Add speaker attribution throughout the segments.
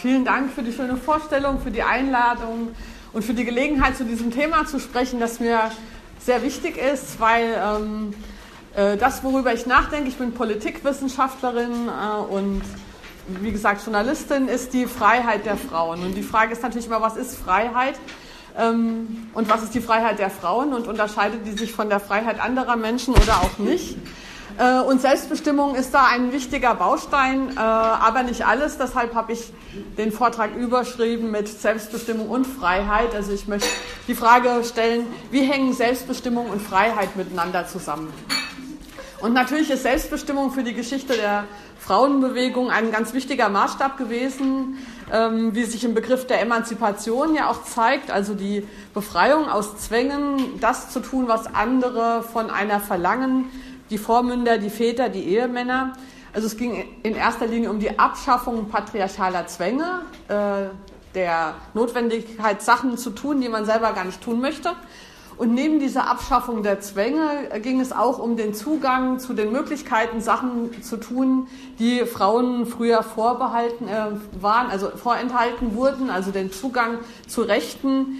Speaker 1: Vielen Dank für die schöne Vorstellung, für die Einladung und für die Gelegenheit, zu diesem Thema zu sprechen, das mir sehr wichtig ist, weil ähm, äh, das, worüber ich nachdenke, ich bin Politikwissenschaftlerin äh, und wie gesagt Journalistin, ist die Freiheit der Frauen. Und die Frage ist natürlich immer, was ist Freiheit? Ähm, und was ist die Freiheit der Frauen und unterscheidet die sich von der Freiheit anderer Menschen oder auch nicht? Äh, und Selbstbestimmung ist da ein wichtiger Baustein, äh, aber nicht alles. Deshalb habe ich den Vortrag überschrieben mit Selbstbestimmung und Freiheit. Also ich möchte die Frage stellen, wie hängen Selbstbestimmung und Freiheit miteinander zusammen? Und natürlich ist Selbstbestimmung für die Geschichte der Frauenbewegung ein ganz wichtiger Maßstab gewesen, ähm, wie sich im Begriff der Emanzipation ja auch zeigt, also die Befreiung aus Zwängen, das zu tun, was andere von einer verlangen, die Vormünder, die Väter, die Ehemänner. Also es ging in erster Linie um die Abschaffung patriarchaler Zwänge, äh, der Notwendigkeit, Sachen zu tun, die man selber gar nicht tun möchte. Und neben dieser Abschaffung der Zwänge ging es auch um den Zugang zu den Möglichkeiten, Sachen zu tun, die Frauen früher vorbehalten äh, waren, also vorenthalten wurden, also den Zugang zu Rechten,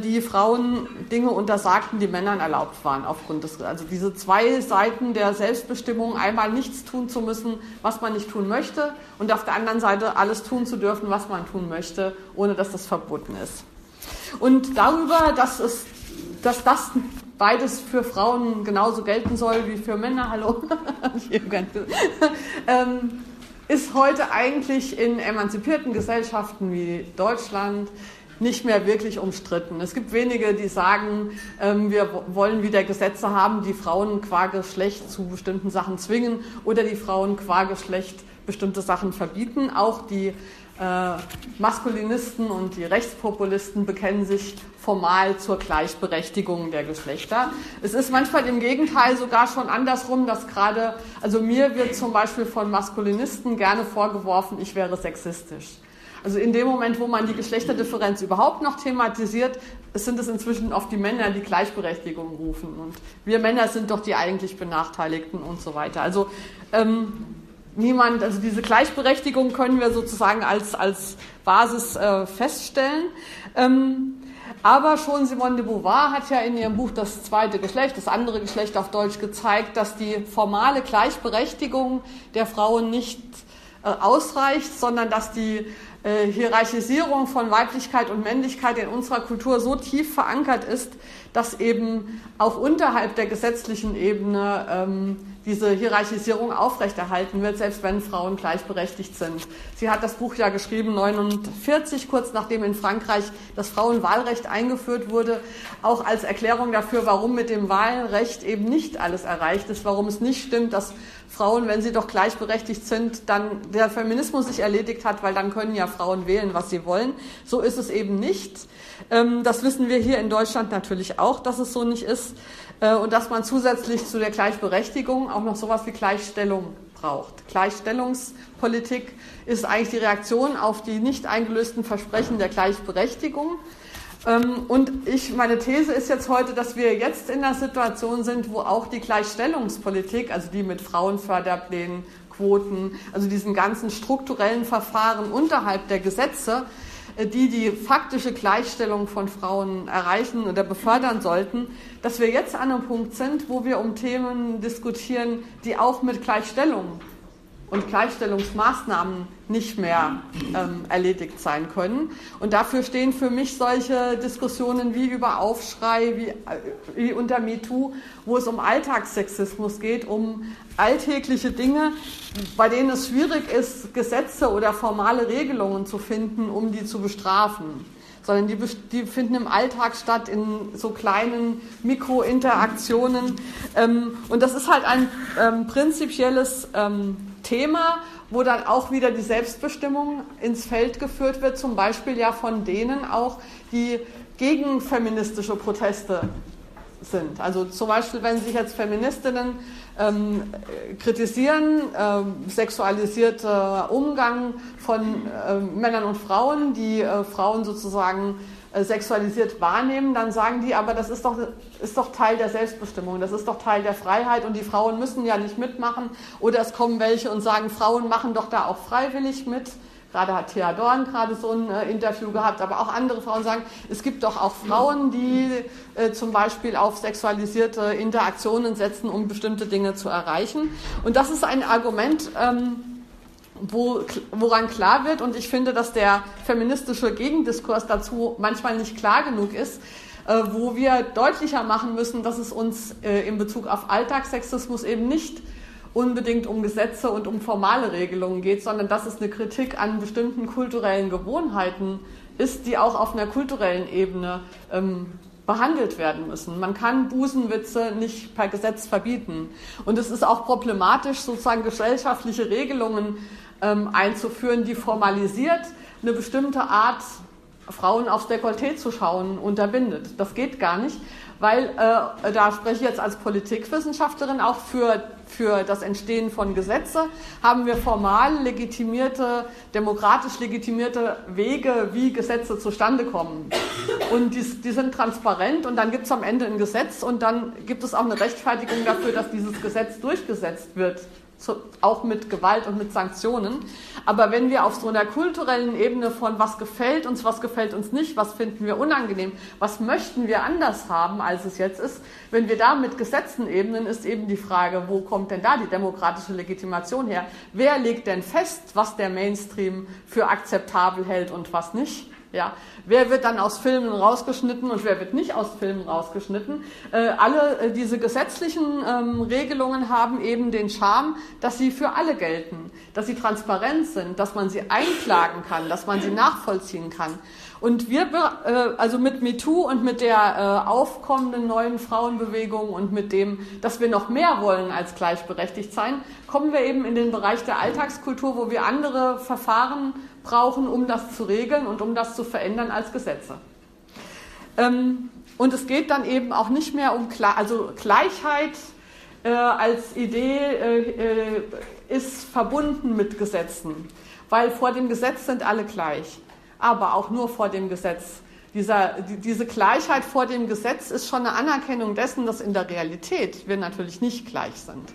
Speaker 1: die Frauen Dinge untersagten, die Männern erlaubt waren aufgrund des, also diese zwei Seiten der Selbstbestimmung, einmal nichts tun zu müssen, was man nicht tun möchte, und auf der anderen Seite alles tun zu dürfen, was man tun möchte, ohne dass das verboten ist. Und darüber, dass es dass das beides für Frauen genauso gelten soll wie für Männer, hallo, ähm, ist heute eigentlich in emanzipierten Gesellschaften wie Deutschland nicht mehr wirklich umstritten. Es gibt wenige, die sagen, ähm, wir wollen wieder Gesetze haben, die Frauen qua Geschlecht zu bestimmten Sachen zwingen oder die Frauen qua Geschlecht bestimmte Sachen verbieten. Auch die äh, Maskulinisten und die Rechtspopulisten bekennen sich formal zur Gleichberechtigung der Geschlechter. Es ist manchmal im Gegenteil sogar schon andersrum, dass gerade, also mir wird zum Beispiel von Maskulinisten gerne vorgeworfen, ich wäre sexistisch. Also in dem Moment, wo man die Geschlechterdifferenz überhaupt noch thematisiert, sind es inzwischen oft die Männer, die Gleichberechtigung rufen. Und wir Männer sind doch die eigentlich Benachteiligten und so weiter. Also ähm, niemand, also diese Gleichberechtigung können wir sozusagen als, als Basis äh, feststellen. Ähm, aber schon Simone de Beauvoir hat ja in ihrem Buch Das zweite Geschlecht, das andere Geschlecht auf Deutsch gezeigt, dass die formale Gleichberechtigung der Frauen nicht ausreicht, sondern dass die äh, Hierarchisierung von Weiblichkeit und Männlichkeit in unserer Kultur so tief verankert ist, dass eben auch unterhalb der gesetzlichen Ebene ähm, diese Hierarchisierung aufrechterhalten wird, selbst wenn Frauen gleichberechtigt sind. Sie hat das Buch ja geschrieben 49, kurz nachdem in Frankreich das Frauenwahlrecht eingeführt wurde, auch als Erklärung dafür, warum mit dem Wahlrecht eben nicht alles erreicht ist, warum es nicht stimmt, dass Frauen, wenn sie doch gleichberechtigt sind, dann der Feminismus sich erledigt hat, weil dann können ja Frauen wählen, was sie wollen. So ist es eben nicht. Ähm, das wissen wir hier in Deutschland natürlich auch, dass es so nicht ist. Äh, und dass man zusätzlich zu der Gleichberechtigung auch noch sowas wie Gleichstellung braucht. Gleichstellungspolitik ist eigentlich die Reaktion auf die nicht eingelösten Versprechen der Gleichberechtigung. Ähm, und ich, meine These ist jetzt heute, dass wir jetzt in einer Situation sind, wo auch die Gleichstellungspolitik, also die mit Frauenförderplänen, Quoten, also diesen ganzen strukturellen Verfahren unterhalb der Gesetze, die die faktische Gleichstellung von Frauen erreichen oder befördern sollten, dass wir jetzt an einem Punkt sind, wo wir um Themen diskutieren, die auch mit Gleichstellung und Gleichstellungsmaßnahmen nicht mehr ähm, erledigt sein können. Und dafür stehen für mich solche Diskussionen wie über Aufschrei, wie, äh, wie unter MeToo, wo es um Alltagssexismus geht, um alltägliche Dinge, bei denen es schwierig ist, Gesetze oder formale Regelungen zu finden, um die zu bestrafen sondern die, die, finden im Alltag statt, in so kleinen Mikrointeraktionen. Ähm, und das ist halt ein ähm, prinzipielles ähm, Thema, wo dann auch wieder die Selbstbestimmung ins Feld geführt wird, zum Beispiel ja von denen auch, die gegen feministische Proteste sind. Also zum Beispiel, wenn sich jetzt Feministinnen ähm, kritisieren, ähm, sexualisierter Umgang von äh, Männern und Frauen, die äh, Frauen sozusagen sexualisiert wahrnehmen, dann sagen die, aber das ist doch, ist doch Teil der Selbstbestimmung, das ist doch Teil der Freiheit und die Frauen müssen ja nicht mitmachen. Oder es kommen welche und sagen, Frauen machen doch da auch freiwillig mit. Gerade hat Thea Dorn gerade so ein äh, Interview gehabt, aber auch andere Frauen sagen, es gibt doch auch Frauen, die äh, zum Beispiel auf sexualisierte Interaktionen setzen, um bestimmte Dinge zu erreichen. Und das ist ein Argument, ähm, wo, woran klar wird, und ich finde, dass der feministische Gegendiskurs dazu manchmal nicht klar genug ist, äh, wo wir deutlicher machen müssen, dass es uns äh, in Bezug auf Alltagssexismus eben nicht unbedingt um Gesetze und um formale Regelungen geht, sondern dass es eine Kritik an bestimmten kulturellen Gewohnheiten ist, die auch auf einer kulturellen Ebene ähm, behandelt werden müssen. Man kann Busenwitze nicht per Gesetz verbieten. Und es ist auch problematisch, sozusagen gesellschaftliche Regelungen einzuführen, die formalisiert eine bestimmte Art, Frauen aufs Dekolleté zu schauen, unterbindet. Das geht gar nicht, weil, äh, da spreche ich jetzt als Politikwissenschaftlerin auch für, für das Entstehen von Gesetze, haben wir formal legitimierte, demokratisch legitimierte Wege, wie Gesetze zustande kommen. Und die, die sind transparent und dann gibt es am Ende ein Gesetz und dann gibt es auch eine Rechtfertigung dafür, dass dieses Gesetz durchgesetzt wird auch mit Gewalt und mit Sanktionen. Aber wenn wir auf so einer kulturellen Ebene von was gefällt uns, was gefällt uns nicht, was finden wir unangenehm, was möchten wir anders haben, als es jetzt ist, wenn wir da mit Gesetzen ebnen, ist eben die Frage, wo kommt denn da die demokratische Legitimation her? Wer legt denn fest, was der Mainstream für akzeptabel hält und was nicht? Ja, wer wird dann aus Filmen rausgeschnitten und wer wird nicht aus Filmen rausgeschnitten? Äh, alle äh, diese gesetzlichen ähm, Regelungen haben eben den Charme, dass sie für alle gelten, dass sie transparent sind, dass man sie einklagen kann, dass man sie nachvollziehen kann. Und wir, äh, also mit MeToo und mit der äh, aufkommenden neuen Frauenbewegung und mit dem, dass wir noch mehr wollen als gleichberechtigt sein, kommen wir eben in den Bereich der Alltagskultur, wo wir andere Verfahren brauchen, um das zu regeln und um das zu verändern als Gesetze. Ähm, und es geht dann eben auch nicht mehr um, also Gleichheit äh, als Idee ist verbunden mit Gesetzen, weil vor dem Gesetz sind alle gleich aber auch nur vor dem Gesetz. Dieser, diese Gleichheit vor dem Gesetz ist schon eine Anerkennung dessen, dass in der Realität wir natürlich nicht gleich sind.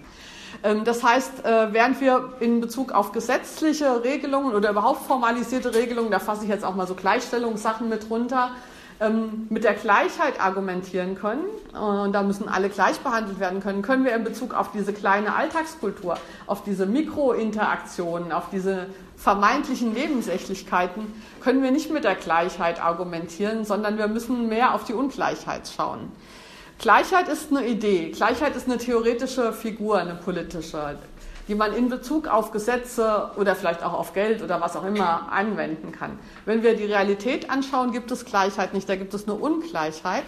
Speaker 1: Ähm, das heißt, äh, während wir in Bezug auf gesetzliche Regelungen oder überhaupt formalisierte Regelungen, da fasse ich jetzt auch mal so Gleichstellungssachen mit runter, ähm, mit der Gleichheit argumentieren können, und da müssen alle gleich behandelt werden können, können wir in Bezug auf diese kleine Alltagskultur, auf diese Mikrointeraktionen, auf diese vermeintlichen Nebensächlichkeiten, können wir nicht mit der Gleichheit argumentieren, sondern wir müssen mehr auf die Ungleichheit schauen. Gleichheit ist eine Idee, Gleichheit ist eine theoretische Figur, eine politische die man in Bezug auf Gesetze oder vielleicht auch auf Geld oder was auch immer anwenden kann. Wenn wir die Realität anschauen, gibt es Gleichheit nicht, da gibt es nur Ungleichheit.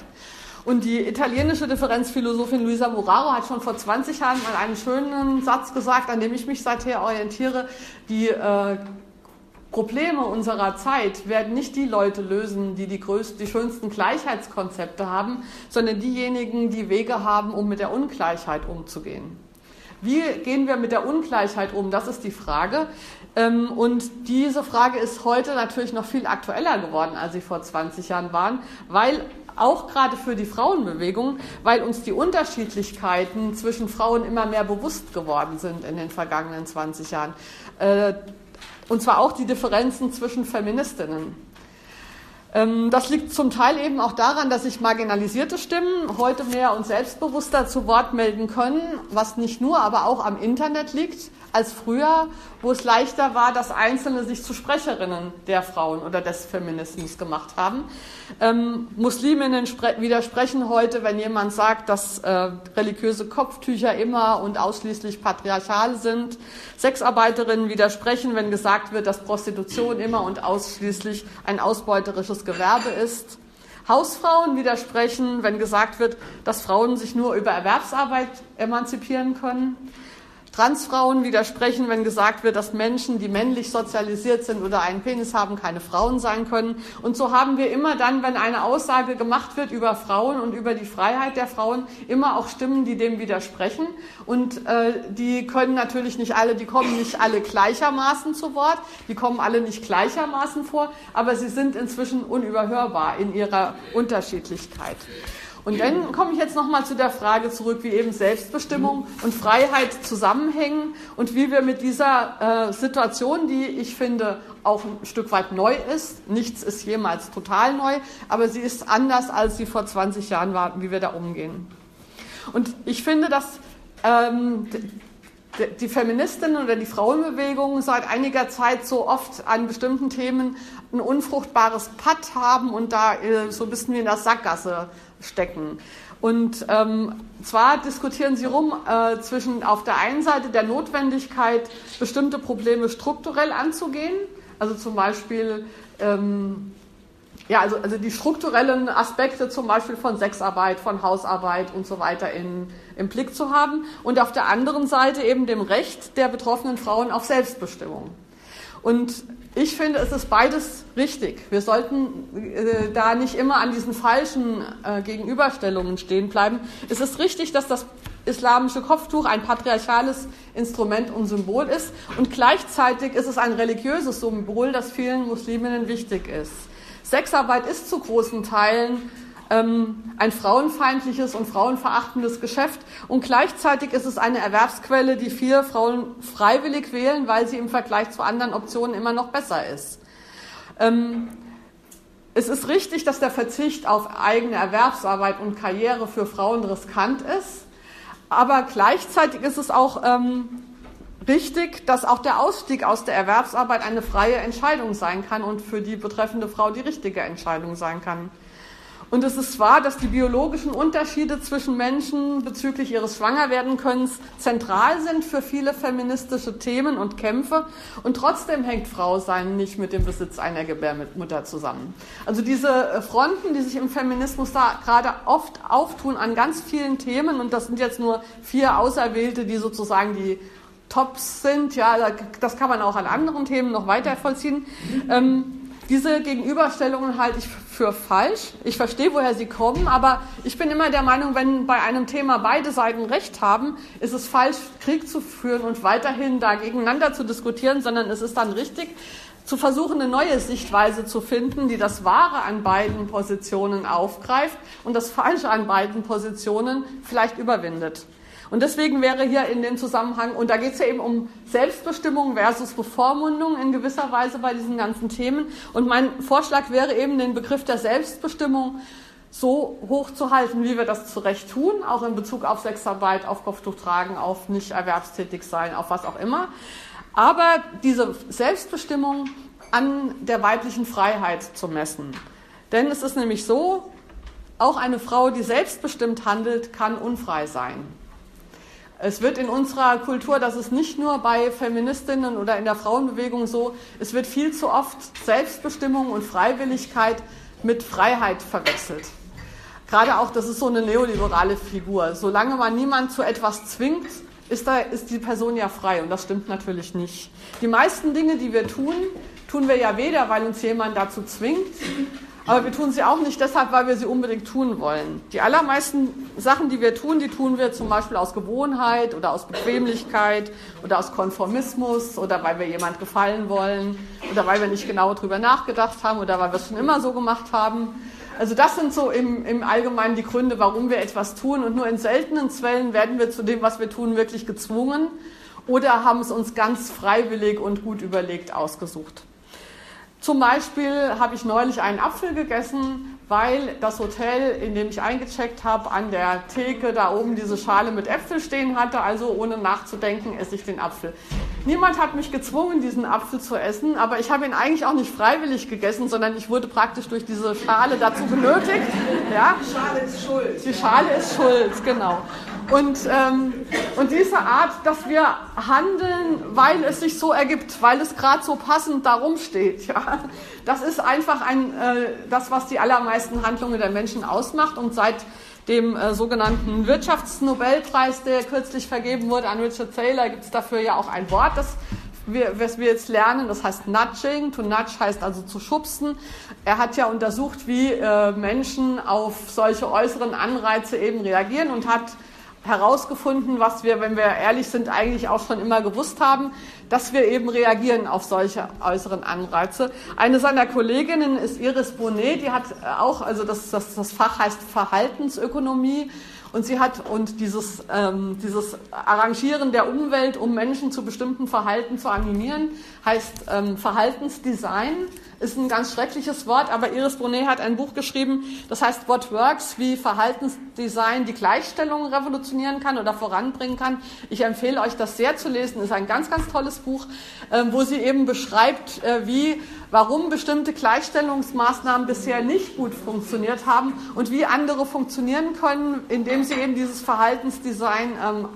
Speaker 1: Und die italienische Differenzphilosophin Luisa Moraro hat schon vor 20 Jahren mal einen schönen Satz gesagt, an dem ich mich seither orientiere. Die äh, Probleme unserer Zeit werden nicht die Leute lösen, die die, größten, die schönsten Gleichheitskonzepte haben, sondern diejenigen, die Wege haben, um mit der Ungleichheit umzugehen. Wie gehen wir mit der Ungleichheit um? Das ist die Frage. Ähm, und diese Frage ist heute natürlich noch viel aktueller geworden, als sie vor 20 Jahren waren, weil auch gerade für die Frauenbewegung, weil uns die Unterschiedlichkeiten zwischen Frauen immer mehr bewusst geworden sind in den vergangenen 20 Jahren. Äh, und zwar auch die Differenzen zwischen Feministinnen. Ähm, das liegt zum Teil eben auch daran, dass sich marginalisierte Stimmen heute mehr und selbstbewusster zu Wort melden können, was nicht nur, aber auch am Internet liegt als früher, wo es leichter war, dass Einzelne sich zu Sprecherinnen der Frauen oder des Feminismus gemacht haben. Ähm, Musliminnen widersprechen heute, wenn jemand sagt, dass äh, religiöse Kopftücher immer und ausschließlich patriarchal sind. Sexarbeiterinnen widersprechen, wenn gesagt wird, dass Prostitution immer und ausschließlich ein ausbeuterisches Gewerbe ist. Hausfrauen widersprechen, wenn gesagt wird, dass Frauen sich nur über Erwerbsarbeit emanzipieren können. Transfrauen widersprechen, wenn gesagt wird, dass Menschen, die männlich sozialisiert sind oder einen Penis haben, keine Frauen sein können. Und so haben wir immer dann, wenn eine Aussage gemacht wird über Frauen und über die Freiheit der Frauen, immer auch Stimmen, die dem widersprechen. Und äh, die können natürlich nicht alle, die kommen nicht alle gleichermaßen zu Wort, die kommen alle nicht gleichermaßen vor, aber sie sind inzwischen unüberhörbar in ihrer Unterschiedlichkeit. Und dann komme ich jetzt nochmal zu der Frage zurück, wie eben Selbstbestimmung und Freiheit zusammenhängen und wie wir mit dieser äh, Situation, die ich finde auch ein Stück weit neu ist, nichts ist jemals total neu, aber sie ist anders, als sie vor 20 Jahren war, wie wir da umgehen. Und ich finde, dass ähm, die Feministinnen oder die Frauenbewegung seit einiger Zeit so oft an bestimmten Themen ein unfruchtbares Patt haben und da äh, so ein bisschen wie in der Sackgasse stecken. Und ähm, zwar diskutieren sie rum äh, zwischen auf der einen Seite der Notwendigkeit, bestimmte Probleme strukturell anzugehen, also zum Beispiel ähm, ja, also, also die strukturellen Aspekte zum Beispiel von Sexarbeit, von Hausarbeit und so weiter in, im Blick zu haben und auf der anderen Seite eben dem Recht der betroffenen Frauen auf Selbstbestimmung. Und ich finde, es ist beides richtig. Wir sollten äh, da nicht immer an diesen falschen äh, Gegenüberstellungen stehen bleiben. Es ist richtig, dass das islamische Kopftuch ein patriarchales Instrument und Symbol ist und gleichzeitig ist es ein religiöses Symbol, das vielen Musliminnen wichtig ist. Sexarbeit ist zu großen Teilen ähm, ein frauenfeindliches und frauenverachtendes Geschäft und gleichzeitig ist es eine Erwerbsquelle, die viele Frauen freiwillig wählen, weil sie im Vergleich zu anderen Optionen immer noch besser ist. Ähm, es ist richtig, dass der Verzicht auf eigene Erwerbsarbeit und Karriere für Frauen riskant ist, aber gleichzeitig ist es auch ähm, richtig, dass auch der Ausstieg aus der Erwerbsarbeit eine freie Entscheidung sein kann und für die betreffende Frau die richtige Entscheidung sein kann. Und es ist wahr, dass die biologischen Unterschiede zwischen Menschen bezüglich ihres Schwangerwerdenkönnens zentral sind für viele feministische Themen und Kämpfe. Und trotzdem hängt Frau sein nicht mit dem Besitz einer Gebärmutter zusammen. Also diese Fronten, die sich im Feminismus da gerade oft auftun an ganz vielen Themen, und das sind jetzt nur vier Auserwählte, die sozusagen die Tops sind, ja, das kann man auch an anderen Themen noch weiter vollziehen. Ähm, diese Gegenüberstellungen halte ich für falsch. Ich verstehe, woher sie kommen, aber ich bin immer der Meinung, wenn bei einem Thema beide Seiten recht haben, ist es falsch, Krieg zu führen und weiterhin da gegeneinander zu diskutieren, sondern es ist dann richtig, zu versuchen, eine neue Sichtweise zu finden, die das Wahre an beiden Positionen aufgreift und das Falsche an beiden Positionen vielleicht überwindet. Und deswegen wäre hier in dem Zusammenhang, und da geht es ja eben um Selbstbestimmung versus Bevormundung in gewisser Weise bei diesen ganzen Themen. Und mein Vorschlag wäre eben, den Begriff der Selbstbestimmung so hoch zu halten, wie wir das zu Recht tun, auch in Bezug auf Sexarbeit, auf Kopftuch tragen, auf nicht erwerbstätig sein, auf was auch immer. Aber diese Selbstbestimmung an der weiblichen Freiheit zu messen. Denn es ist nämlich so, auch eine Frau, die selbstbestimmt handelt, kann unfrei sein. Es wird in unserer Kultur, das ist nicht nur bei Feministinnen oder in der Frauenbewegung so, es wird viel zu oft Selbstbestimmung und Freiwilligkeit mit Freiheit verwechselt. Gerade auch, das ist so eine neoliberale Figur. Solange man niemand zu etwas zwingt, ist, da, ist die Person ja frei und das stimmt natürlich nicht. Die meisten Dinge, die wir tun, tun wir ja weder, weil uns jemand dazu zwingt, aber wir tun sie auch nicht deshalb, weil wir sie unbedingt tun wollen. Die allermeisten Sachen, die wir tun, die tun wir zum Beispiel aus Gewohnheit oder aus Bequemlichkeit oder aus Konformismus oder weil wir jemand gefallen wollen oder weil wir nicht genau darüber nachgedacht haben oder weil wir es schon immer so gemacht haben. Also das sind so im, im Allgemeinen die Gründe, warum wir etwas tun und nur in seltenen Fällen werden wir zu dem, was wir tun, wirklich gezwungen oder haben es uns ganz freiwillig und gut überlegt ausgesucht. Zum Beispiel habe ich neulich einen Apfel gegessen, weil das Hotel, in dem ich eingecheckt habe, an der Theke da oben diese Schale mit Äpfel stehen hatte. Also ohne nachzudenken esse ich den Apfel. Niemand hat mich gezwungen, diesen Apfel zu essen, aber ich habe ihn eigentlich auch nicht freiwillig gegessen, sondern ich wurde praktisch durch diese Schale dazu genötigt. Ja? Die Schale ist schuld. Die Schale ist schuld, genau. Und, ähm, und diese Art, dass wir handeln, weil es sich so ergibt, weil es gerade so passend darum steht, ja, das ist einfach ein, äh, das, was die allermeisten Handlungen der Menschen ausmacht. Und seit dem äh, sogenannten Wirtschaftsnobelpreis, der kürzlich vergeben wurde an Richard Thaler, gibt es dafür ja auch ein Wort, das wir, was wir jetzt lernen, das heißt Nudging. To nudge heißt also zu schubsen. Er hat ja untersucht, wie äh, Menschen auf solche äußeren Anreize eben reagieren und hat herausgefunden, was wir, wenn wir ehrlich sind, eigentlich auch schon immer gewusst haben, dass wir eben reagieren auf solche äußeren Anreize. Eine seiner Kolleginnen ist Iris Bonet, die hat auch, also das, das, das Fach heißt Verhaltensökonomie, und sie hat und dieses, ähm, dieses Arrangieren der Umwelt, um Menschen zu bestimmten Verhalten zu animieren, heißt ähm, Verhaltensdesign ist ein ganz schreckliches Wort, aber Iris Brunet hat ein Buch geschrieben, das heißt What Works, wie Verhaltensdesign die Gleichstellung revolutionieren kann oder voranbringen kann. Ich empfehle euch, das sehr zu lesen. Ist ein ganz, ganz tolles Buch, ähm, wo sie eben beschreibt, äh, wie, warum bestimmte Gleichstellungsmaßnahmen bisher nicht gut funktioniert haben und wie andere funktionieren können, indem sie eben dieses Verhaltensdesign ähm,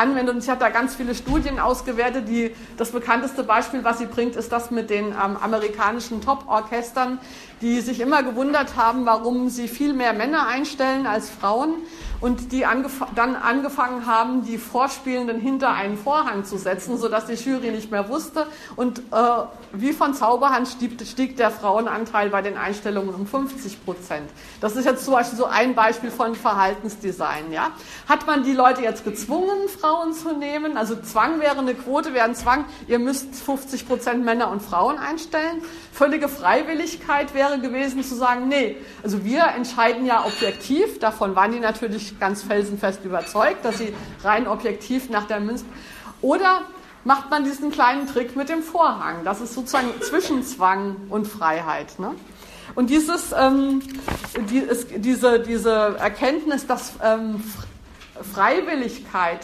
Speaker 1: anwendet. Und sie hat da ganz viele Studien ausgewertet. Die, das bekannteste Beispiel, was sie bringt, ist das mit den ähm, amerikanischen Top-Orchestern, die sich immer gewundert haben, warum sie viel mehr Männer einstellen als Frauen und die angef dann angefangen haben, die Vorspielenden hinter einen Vorhang zu setzen, sodass die Jury nicht mehr wusste. Und äh, wie von Zauberhand stieg, stieg, der Frauenanteil bei den Einstellungen um 50 Prozent. Das ist jetzt zum Beispiel so ein Beispiel von Verhaltensdesign. Ja? Hat man die Leute jetzt gezwungen, Frauen zu nehmen? Also Zwang wäre eine Quote, wäre ein Zwang, ihr müsst 50 Prozent Männer und Frauen einstellen. Völlige Freiwilligkeit wäre gewesen zu sagen, nee, also wir entscheiden ja objektiv, davon waren die natürlich ganz felsenfest überzeugt, dass sie rein objektiv nach der Münze. Oder macht man diesen kleinen Trick mit dem Vorhang? Das ist sozusagen Zwischenzwang und Freiheit. Ne? Und dieses, ähm, die, ist, diese, diese Erkenntnis, dass ähm, Freiwilligkeit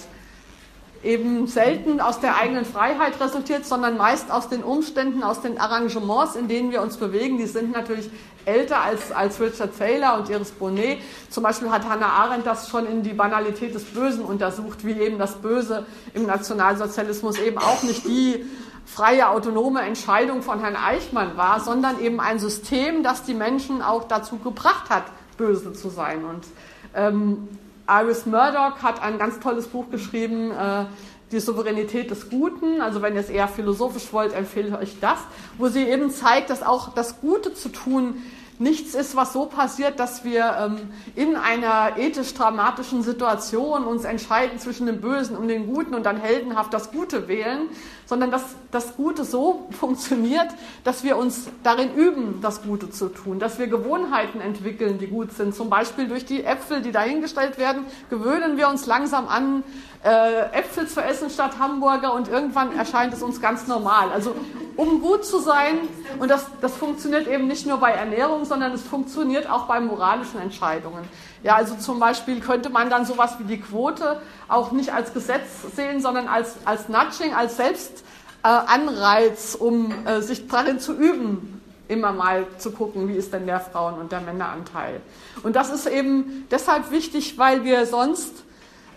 Speaker 1: eben selten aus der eigenen Freiheit resultiert, sondern meist aus den Umständen, aus den Arrangements, in denen wir uns bewegen. Die sind natürlich älter als, als Richard Taylor und Iris Bonnet. Zum Beispiel hat Hannah Arendt das schon in die Banalität des Bösen untersucht, wie eben das Böse im Nationalsozialismus eben auch nicht die freie, autonome Entscheidung von Herrn Eichmann war, sondern eben ein System, das die Menschen auch dazu gebracht hat, böse zu sein. Und ähm, Iris Murdoch hat ein ganz tolles Buch geschrieben, äh, die Souveränität des Guten. Also wenn ihr es eher philosophisch wollt, empfehle ich euch das, wo sie eben zeigt, dass auch das Gute zu tun nichts ist, was so passiert, dass wir ähm, in einer ethisch dramatischen Situation uns entscheiden zwischen dem Bösen und dem Guten und dann heldenhaft das Gute wählen, sondern dass das Gute so funktioniert, dass wir uns darin üben, das Gute zu tun, dass wir Gewohnheiten entwickeln, die gut sind. Zum Beispiel durch die Äpfel, die dahingestellt werden, gewöhnen wir uns langsam an, äh, Äpfel zu essen statt Hamburger und irgendwann erscheint es uns ganz normal. Also um gut zu sein, und das, das funktioniert eben nicht nur bei Ernährung, sondern es funktioniert auch bei moralischen Entscheidungen. Ja, also zum Beispiel könnte man dann sowas wie die Quote auch nicht als Gesetz sehen, sondern als, als Nudging, als Selbstanreiz, äh, um äh, sich darin zu üben, immer mal zu gucken, wie ist denn der Frauen- und der Männeranteil. Und das ist eben deshalb wichtig, weil wir sonst,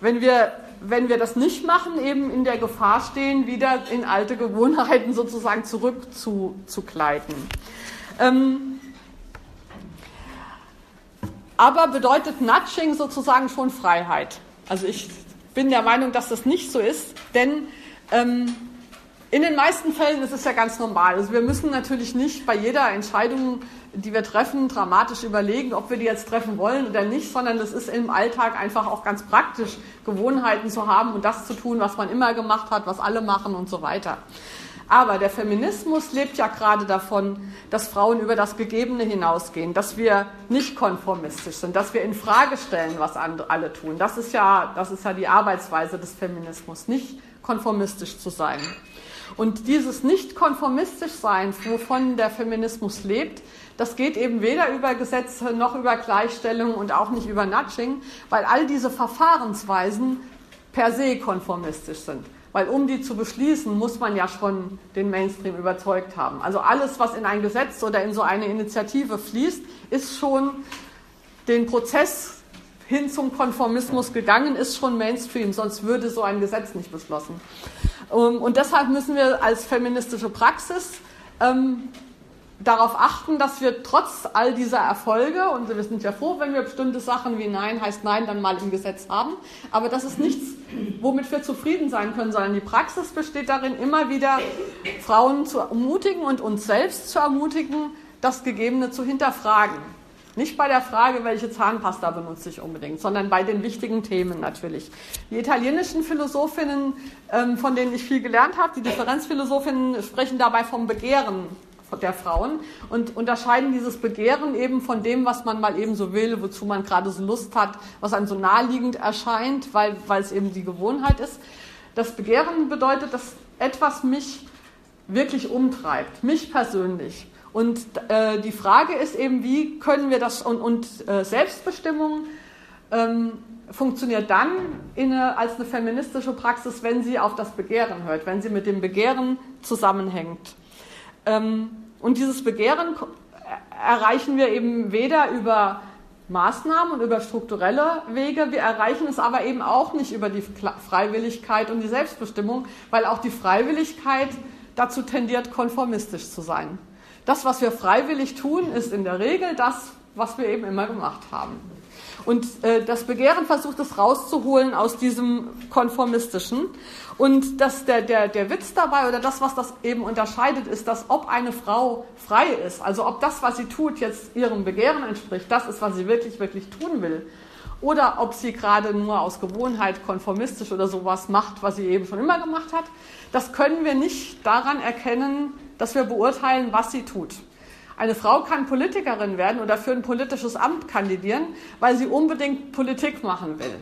Speaker 1: wenn wir wenn wir das nicht machen, eben in der Gefahr stehen, wieder in alte Gewohnheiten sozusagen zurückzugleiten. Ähm, aber bedeutet Nudging sozusagen schon Freiheit? Also ich bin der Meinung, dass das nicht so ist, denn ähm, in den meisten Fällen ist es ja ganz normal. Also wir müssen natürlich nicht bei jeder Entscheidung die wir treffen, dramatisch überlegen, ob wir die jetzt treffen wollen oder nicht, sondern es ist im Alltag einfach auch ganz praktisch, Gewohnheiten zu haben und das zu tun, was man immer gemacht hat, was alle machen und so weiter. Aber der Feminismus lebt ja gerade davon, dass Frauen über das Gegebene hinausgehen, dass wir nicht konformistisch sind, dass wir in Frage stellen, was alle tun. Das ist ja, das ist ja die Arbeitsweise des Feminismus, nicht konformistisch zu sein. Und dieses nicht konformistisch sein, wovon der Feminismus lebt, das geht eben weder über Gesetze noch über Gleichstellung und auch nicht über Nudging, weil all diese Verfahrensweisen per se konformistisch sind. Weil um die zu beschließen, muss man ja schon den Mainstream überzeugt haben. Also alles, was in ein Gesetz oder in so eine Initiative fließt, ist schon den Prozess hin zum Konformismus gegangen, ist schon Mainstream, sonst würde so ein Gesetz nicht beschlossen. Ähm, und deshalb müssen wir als feministische Praxis ähm, darauf achten, dass wir trotz all dieser Erfolge, und wir sind ja froh, wenn wir bestimmte Sachen wie Nein heißt Nein dann mal im Gesetz haben, aber das ist nichts, womit wir zufrieden sein können, sondern die Praxis besteht darin, immer wieder Frauen zu ermutigen und uns selbst zu ermutigen, das Gegebene zu hinterfragen. Nicht bei der Frage, welche Zahnpasta benutze ich unbedingt, sondern bei den wichtigen Themen natürlich. Die italienischen Philosophinnen, ähm, von denen ich viel gelernt habe, die Differenzphilosophinnen, sprechen dabei vom Begehren der Frauen und unterscheiden dieses Begehren eben von dem, was man mal eben so will, wozu man gerade so Lust hat, was einem so naheliegend erscheint, weil, weil es eben die Gewohnheit ist. Das Begehren bedeutet, dass etwas mich wirklich umtreibt, mich persönlich. Und äh, die Frage ist eben, wie können wir das und, und äh, Selbstbestimmung ähm, funktioniert dann eine, als eine feministische Praxis, wenn sie auf das Begehren hört, wenn sie mit dem Begehren zusammenhängt. Ähm, und dieses Begehren erreichen wir eben weder über Maßnahmen und über strukturelle Wege. Wir erreichen es aber eben auch nicht über die Freiwilligkeit und die Selbstbestimmung, weil auch die Freiwilligkeit dazu tendiert, konformistisch zu sein. Das, was wir freiwillig tun, ist in der Regel das, was wir eben immer gemacht haben. Und äh, das Begehren versucht es rauszuholen aus diesem Konformistischen. Und das, der, der, der Witz dabei oder das, was das eben unterscheidet, ist, dass ob eine Frau frei ist, also ob das, was sie tut, jetzt ihrem Begehren entspricht, das ist, was sie wirklich, wirklich tun will, oder ob sie gerade nur aus Gewohnheit konformistisch oder sowas macht, was sie eben schon immer gemacht hat, das können wir nicht daran erkennen, dass wir beurteilen, was sie tut. Eine Frau kann Politikerin werden oder für ein politisches Amt kandidieren, weil sie unbedingt Politik machen will,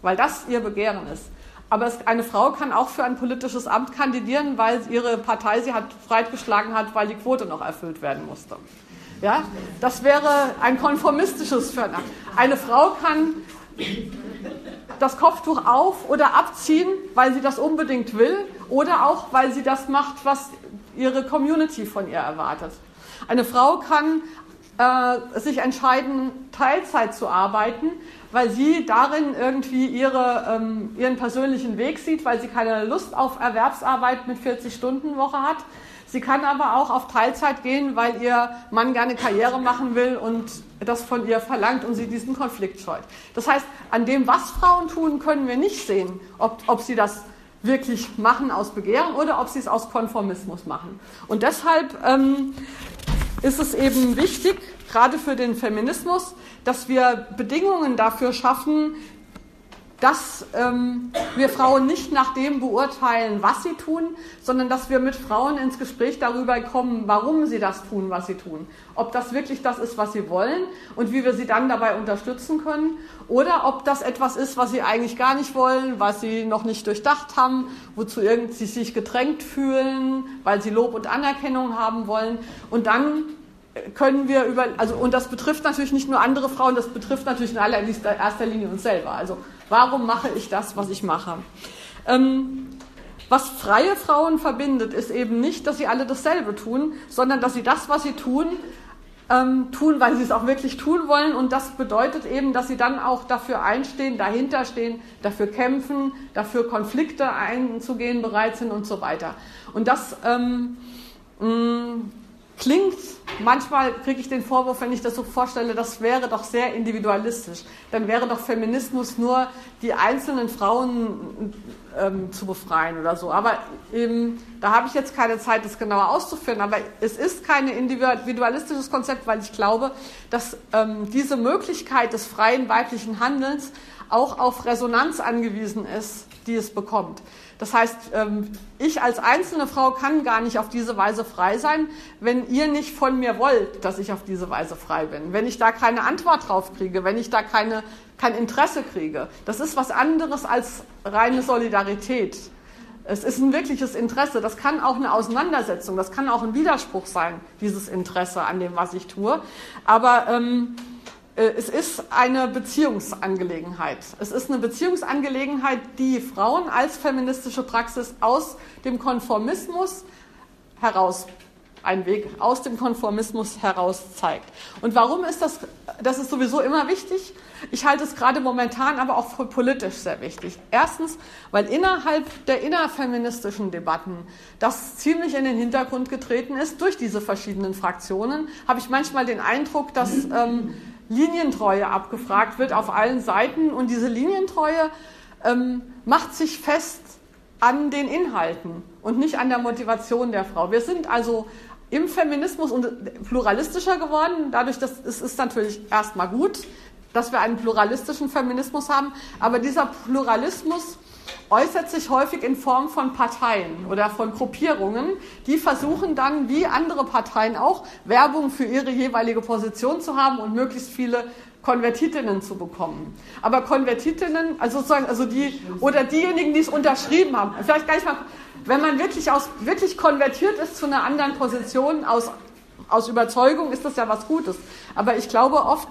Speaker 1: weil das ihr Begehren ist. Aber eine Frau kann auch für ein politisches Amt kandidieren, weil ihre Partei sie hat breitgeschlagen hat, weil die Quote noch erfüllt werden musste. Ja, das wäre ein konformistisches Fördern. Eine Frau kann das Kopftuch auf oder abziehen, weil sie das unbedingt will oder auch, weil sie das macht, was ihre Community von ihr erwartet. Eine Frau kann äh, sich entscheiden, Teilzeit zu arbeiten, weil sie darin irgendwie ihre, ähm, ihren persönlichen Weg sieht, weil sie keine Lust auf Erwerbsarbeit mit 40-Stunden-Woche hat. Sie kann aber auch auf Teilzeit gehen, weil ihr Mann gerne Karriere machen will und das von ihr verlangt und sie diesen Konflikt scheut. Das heißt, an dem, was Frauen tun, können wir nicht sehen, ob, ob sie das wirklich machen aus Begehren oder ob sie es aus Konformismus machen. Und deshalb ähm, ist es eben wichtig, gerade für den Feminismus, dass wir Bedingungen dafür schaffen, dass ähm, wir Frauen nicht nach dem beurteilen, was sie tun, sondern dass wir mit Frauen ins Gespräch darüber kommen, warum sie das tun, was sie tun. Ob das wirklich das ist, was sie wollen und wie wir sie dann dabei unterstützen können oder ob das etwas ist, was sie eigentlich gar nicht wollen, was sie noch nicht durchdacht haben, wozu sie sich gedrängt fühlen, weil sie Lob und Anerkennung haben wollen. Und dann können wir über, also, und das betrifft natürlich nicht nur andere Frauen, das betrifft natürlich in allererster Linie uns selber. Also, warum mache ich das, was ich mache? Ähm, was freie Frauen verbindet, ist eben nicht, dass sie alle dasselbe tun, sondern dass sie das, was sie tun, ähm, tun, weil sie es auch wirklich tun wollen. Und das bedeutet eben, dass sie dann auch dafür einstehen, dahinter stehen, dafür kämpfen, dafür Konflikte einzugehen bereit sind und so weiter. Und das ähm, mh, klingt, manchmal kriege ich den Vorwurf, wenn ich das so vorstelle, das wäre doch sehr individualistisch. Dann wäre doch Feminismus nur die einzelnen Frauen ähm, zu befreien oder so. Aber eben, da habe ich jetzt keine Zeit, das genauer auszuführen. Aber es ist kein individualistisches Konzept, weil ich glaube, dass ähm, diese Möglichkeit des freien weiblichen Handelns auch auf Resonanz angewiesen ist, die es bekommt. Das heißt, ähm, ich als einzelne Frau kann gar nicht auf diese Weise frei sein, wenn ihr nicht von mir wollt, dass ich auf diese Weise frei bin. Wenn ich da keine Antwort drauf kriege, wenn ich da keine, kein Interesse kriege. Das ist was anderes als reine Solidarität. Es ist ein wirkliches Interesse. Das kann auch eine Auseinandersetzung, das kann auch ein Widerspruch sein, dieses Interesse an dem, was ich tue. Aber ähm, äh, es ist eine Beziehungsangelegenheit. Es ist eine Beziehungsangelegenheit, die Frauen als feministische Praxis aus dem Konformismus heraus einen Weg aus dem Konformismus heraus zeigt. Und warum ist das? Das ist sowieso immer wichtig. Ich halte es gerade momentan aber auch für politisch sehr wichtig. Erstens, weil innerhalb der innerfeministischen Debatten das ziemlich in den Hintergrund getreten ist durch diese verschiedenen Fraktionen. Habe ich manchmal den Eindruck, dass ähm, Linientreue abgefragt wird auf allen Seiten und diese Linientreue ähm, macht sich fest an den Inhalten und nicht an der Motivation der Frau. Wir sind also im Feminismus und pluralistischer geworden. Dadurch, dass es ist natürlich erstmal gut, dass wir einen pluralistischen Feminismus haben, aber dieser Pluralismus äußert sich häufig in Form von Parteien oder von Gruppierungen, die versuchen dann, wie andere Parteien auch, Werbung für ihre jeweilige Position zu haben und möglichst viele Konvertitinnen zu bekommen. Aber Konvertitinnen, also sozusagen, also die, oder diejenigen, die es unterschrieben haben, vielleicht gar nicht mal, wenn man wirklich aus, wirklich konvertiert ist zu einer anderen Position aus, aus Überzeugung, ist das ja was Gutes. Aber ich glaube oft,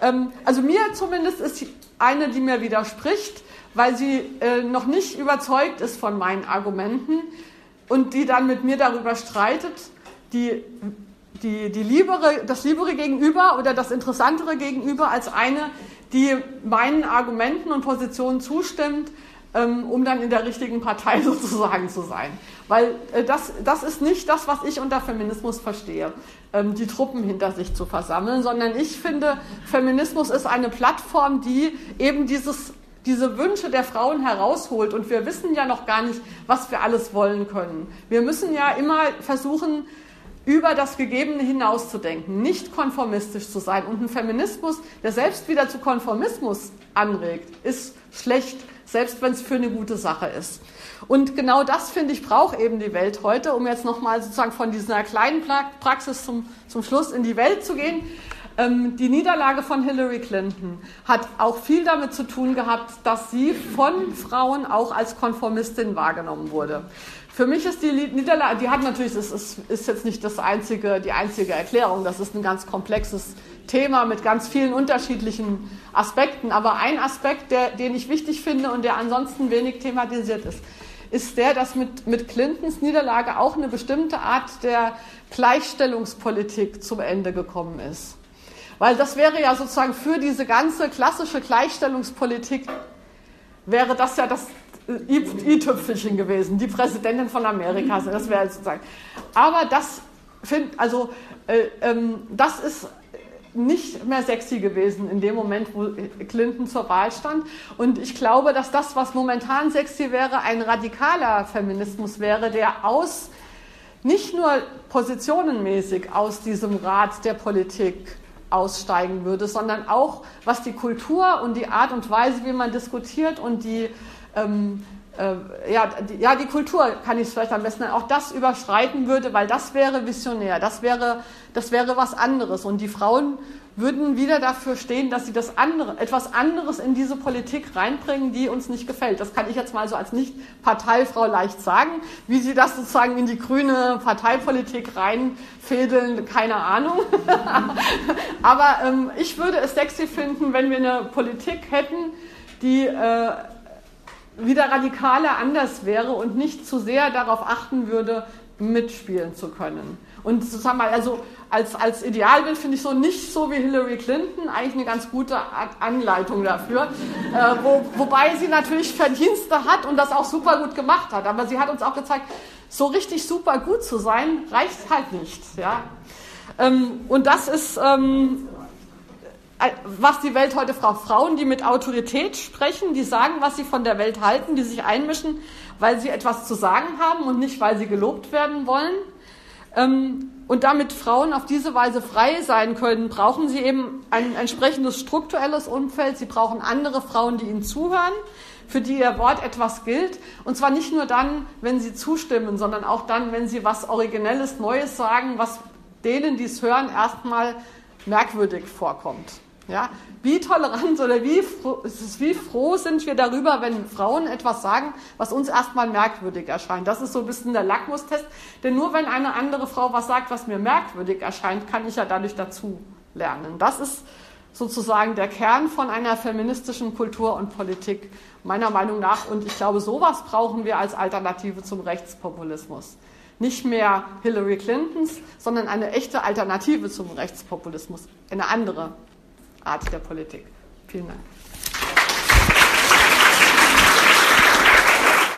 Speaker 1: ähm, also mir zumindest ist eine, die mir widerspricht, weil sie äh, noch nicht überzeugt ist von meinen Argumenten und die dann mit mir darüber streitet, die, die, die liebere, das liebere Gegenüber oder das interessantere Gegenüber als eine, die meinen Argumenten und Positionen zustimmt, ähm, um dann in der richtigen Partei sozusagen zu sein. Weil äh, das, das ist nicht das, was ich unter Feminismus verstehe, die Truppen hinter sich zu versammeln, sondern ich finde, Feminismus ist eine Plattform, die eben dieses diese Wünsche der Frauen herausholt. Und wir wissen ja noch gar nicht, was wir alles wollen können. Wir müssen ja immer versuchen, über das Gegebene hinauszudenken, nicht konformistisch zu sein. Und ein Feminismus, der selbst wieder zu Konformismus anregt, ist schlecht, selbst wenn es für eine gute Sache ist. Und genau das, finde ich, braucht eben die Welt heute, um jetzt nochmal sozusagen von dieser kleinen Praxis zum, zum Schluss in die Welt zu gehen. Ähm, die Niederlage von Hillary Clinton hat auch viel damit zu tun gehabt, dass sie von Frauen auch als Konformistin wahrgenommen wurde. Für mich ist die Niederlage, die hat natürlich, das ist, ist jetzt nicht das einzige, die einzige Erklärung, das ist ein ganz komplexes Thema mit ganz vielen unterschiedlichen Aspekten. Aber ein Aspekt, der, den ich wichtig finde und der ansonsten wenig thematisiert ist, ist der, dass mit, mit Clintons Niederlage auch eine bestimmte Art der Gleichstellungspolitik zum Ende gekommen ist. Weil das wäre ja sozusagen für diese ganze klassische Gleichstellungspolitik, wäre das ja das i-Tüpfelchen gewesen, die Präsidentin von Amerika. Das wäre sozusagen. Aber das, find, also, äh, ähm, das ist nicht mehr sexy gewesen in dem Moment, wo Clinton zur Wahl stand. Und ich glaube, dass das, was momentan sexy wäre, ein radikaler Feminismus wäre, der aus, nicht nur positionenmäßig aus diesem Rat der Politik aussteigen würde, sondern auch was die Kultur und die Art und Weise, wie man diskutiert und die, ähm, äh, ja, die, ja, die Kultur kann ich es vielleicht am besten, auch das überschreiten würde, weil das wäre visionär, das wäre, das wäre was anderes. Und die Frauen würden wieder dafür stehen, dass sie das andere, etwas anderes in diese Politik reinbringen, die uns nicht gefällt. Das kann ich jetzt mal so als Nicht-Parteifrau leicht sagen. Wie sie das sozusagen in die grüne Parteipolitik reinfädeln, keine Ahnung. Aber ähm, ich würde es sexy finden, wenn wir eine Politik hätten, die äh, wieder radikaler anders wäre und nicht zu sehr darauf achten würde, mitspielen zu können. Und sozusagen mal, also als, als Idealbild finde ich so nicht so wie Hillary Clinton, eigentlich eine ganz gute Anleitung dafür. Äh, wo, wobei sie natürlich Verdienste hat und das auch super gut gemacht hat. Aber sie hat uns auch gezeigt, so richtig super gut zu sein, reicht halt nicht. Ja? Ähm, und das ist, ähm, äh, was die Welt heute braucht. Frauen, die mit Autorität sprechen, die sagen, was sie von der Welt halten, die sich einmischen, weil sie etwas zu sagen haben und nicht, weil sie gelobt werden wollen. Ähm, und damit Frauen auf diese Weise frei sein können, brauchen sie eben ein entsprechendes strukturelles Umfeld. Sie brauchen andere Frauen, die ihnen zuhören, für die ihr Wort etwas gilt. Und zwar nicht nur dann, wenn sie zustimmen, sondern auch dann, wenn sie was Originelles, Neues sagen, was denen, die es hören, erstmal merkwürdig vorkommt. Ja? Wie tolerant oder wie froh, wie froh sind wir darüber, wenn Frauen etwas sagen, was uns erstmal merkwürdig erscheint. Das ist so ein bisschen der Lackmustest. Denn nur wenn eine andere Frau was sagt, was mir merkwürdig erscheint, kann ich ja dadurch dazu lernen. Das ist sozusagen der Kern von einer feministischen Kultur und Politik, meiner Meinung nach. Und ich glaube, sowas brauchen wir als Alternative zum Rechtspopulismus. Nicht mehr Hillary Clintons, sondern eine echte Alternative zum Rechtspopulismus. Eine andere Art der Politik. Vielen Dank.